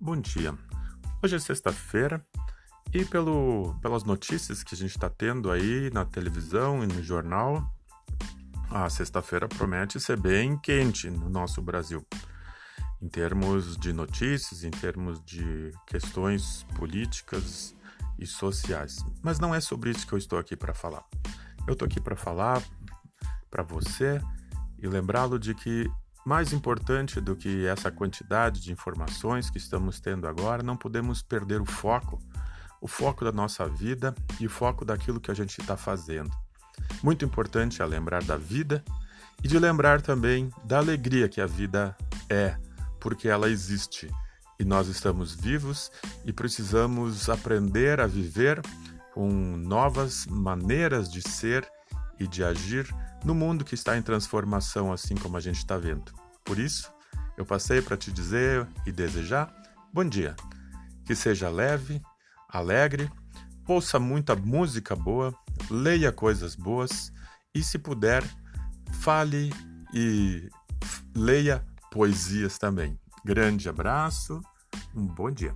bom dia. Hoje é sexta-feira e pelo, pelas notícias que a gente está tendo aí na televisão e no jornal, a sexta-feira promete ser bem quente no nosso Brasil. Em termos de notícias, em termos de questões políticas e sociais. Mas não é sobre isso que eu estou aqui para falar. Eu estou aqui para falar para você e lembrá-lo de que mais importante do que essa quantidade de informações que estamos tendo agora, não podemos perder o foco, o foco da nossa vida e o foco daquilo que a gente está fazendo. Muito importante é lembrar da vida e de lembrar também da alegria que a vida é, porque ela existe e nós estamos vivos e precisamos aprender a viver com novas maneiras de ser e de agir no mundo que está em transformação, assim como a gente está vendo. Por isso, eu passei para te dizer e desejar bom dia. Que seja leve, alegre, ouça muita música boa, leia coisas boas e, se puder, fale e leia poesias também. Grande abraço, um bom dia.